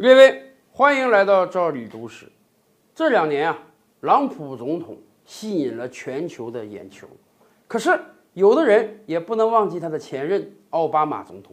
各位，欢迎来到赵李都史。这两年啊，朗普总统吸引了全球的眼球，可是有的人也不能忘记他的前任奥巴马总统。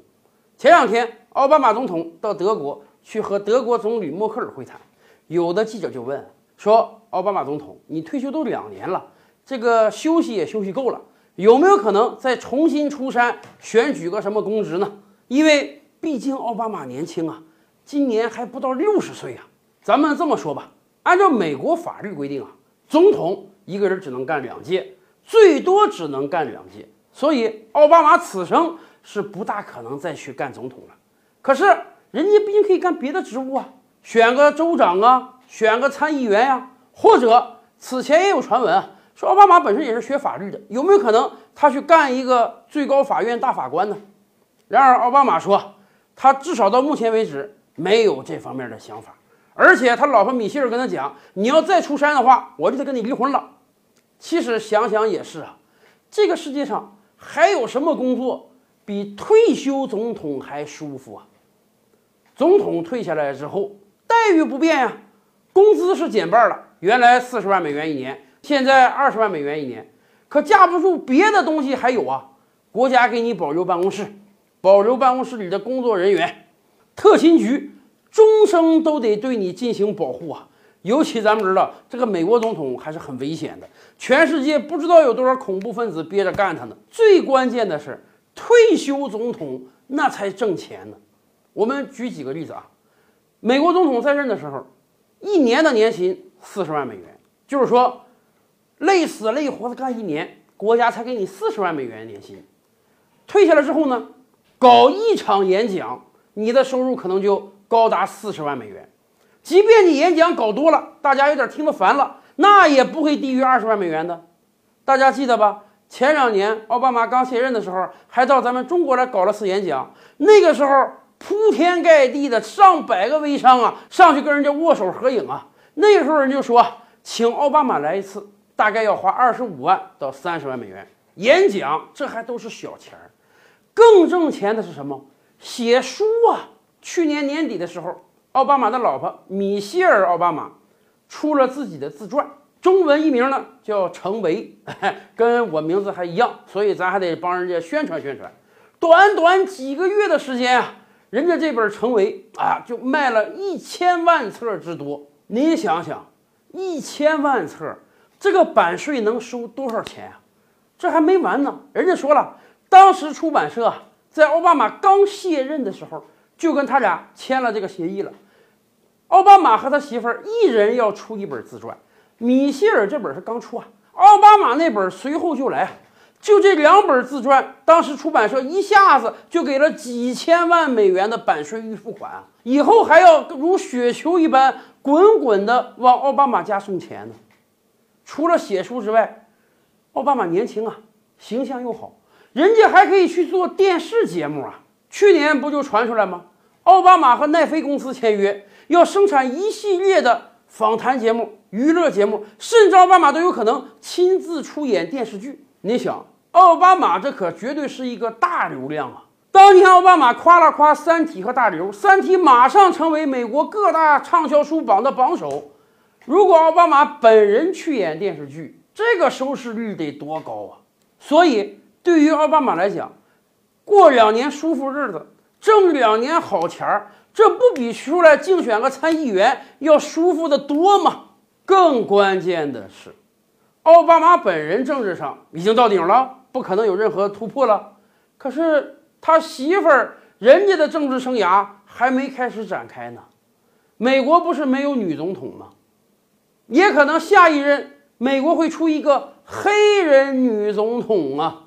前两天，奥巴马总统到德国去和德国总理默克尔会谈，有的记者就问说：“奥巴马总统，你退休都两年了，这个休息也休息够了，有没有可能再重新出山选举个什么公职呢？因为毕竟奥巴马年轻啊。”今年还不到六十岁啊！咱们这么说吧，按照美国法律规定啊，总统一个人只能干两届，最多只能干两届。所以奥巴马此生是不大可能再去干总统了。可是人家毕竟可以干别的职务啊，选个州长啊，选个参议员呀，或者此前也有传闻啊，说奥巴马本身也是学法律的，有没有可能他去干一个最高法院大法官呢？然而奥巴马说，他至少到目前为止。没有这方面的想法，而且他老婆米歇尔跟他讲：“你要再出山的话，我就得跟你离婚了。”其实想想也是啊，这个世界上还有什么工作比退休总统还舒服啊？总统退下来之后待遇不变呀，工资是减半了，原来四十万美元一年，现在二十万美元一年。可架不住别的东西还有啊，国家给你保留办公室，保留办公室里的工作人员。特勤局终生都得对你进行保护啊！尤其咱们知道，这个美国总统还是很危险的，全世界不知道有多少恐怖分子憋着干他呢。最关键的是，退休总统那才挣钱呢。我们举几个例子啊，美国总统在任的时候，一年的年薪四十万美元，就是说，累死累活的干一年，国家才给你四十万美元年薪。退下来之后呢，搞一场演讲。你的收入可能就高达四十万美元，即便你演讲搞多了，大家有点听得烦了，那也不会低于二十万美元的。大家记得吧？前两年奥巴马刚卸任的时候，还到咱们中国来搞了次演讲，那个时候铺天盖地的上百个微商啊，上去跟人家握手合影啊。那时候人就说，请奥巴马来一次，大概要花二十五万到三十万美元演讲，这还都是小钱儿，更挣钱的是什么？写书啊！去年年底的时候，奥巴马的老婆米歇尔·奥巴马出了自己的自传，中文译名呢叫《成为》，跟我名字还一样，所以咱还得帮人家宣传宣传。短短几个月的时间啊，人家这本《成为》啊就卖了一千万册之多。您想想，一千万册，这个版税能收多少钱啊？这还没完呢，人家说了，当时出版社。在奥巴马刚卸任的时候，就跟他俩签了这个协议了。奥巴马和他媳妇儿一人要出一本自传，米歇尔这本是刚出啊，奥巴马那本随后就来。就这两本自传，当时出版社一下子就给了几千万美元的版税预付款，以后还要如雪球一般滚滚的往奥巴马家送钱呢。除了写书之外，奥巴马年轻啊，形象又好。人家还可以去做电视节目啊！去年不就传出来吗？奥巴马和奈飞公司签约，要生产一系列的访谈节目、娱乐节目，甚至奥巴马都有可能亲自出演电视剧。你想，奥巴马这可绝对是一个大流量啊！当年奥巴马夸了夸《三体》和大刘，《三体》马上成为美国各大畅销书榜的榜首。如果奥巴马本人去演电视剧，这个收视率得多高啊！所以。对于奥巴马来讲，过两年舒服日子，挣两年好钱儿，这不比出来竞选个参议员要舒服的多吗？更关键的是，奥巴马本人政治上已经到顶了，不可能有任何突破了。可是他媳妇儿人家的政治生涯还没开始展开呢。美国不是没有女总统吗？也可能下一任美国会出一个黑人女总统啊。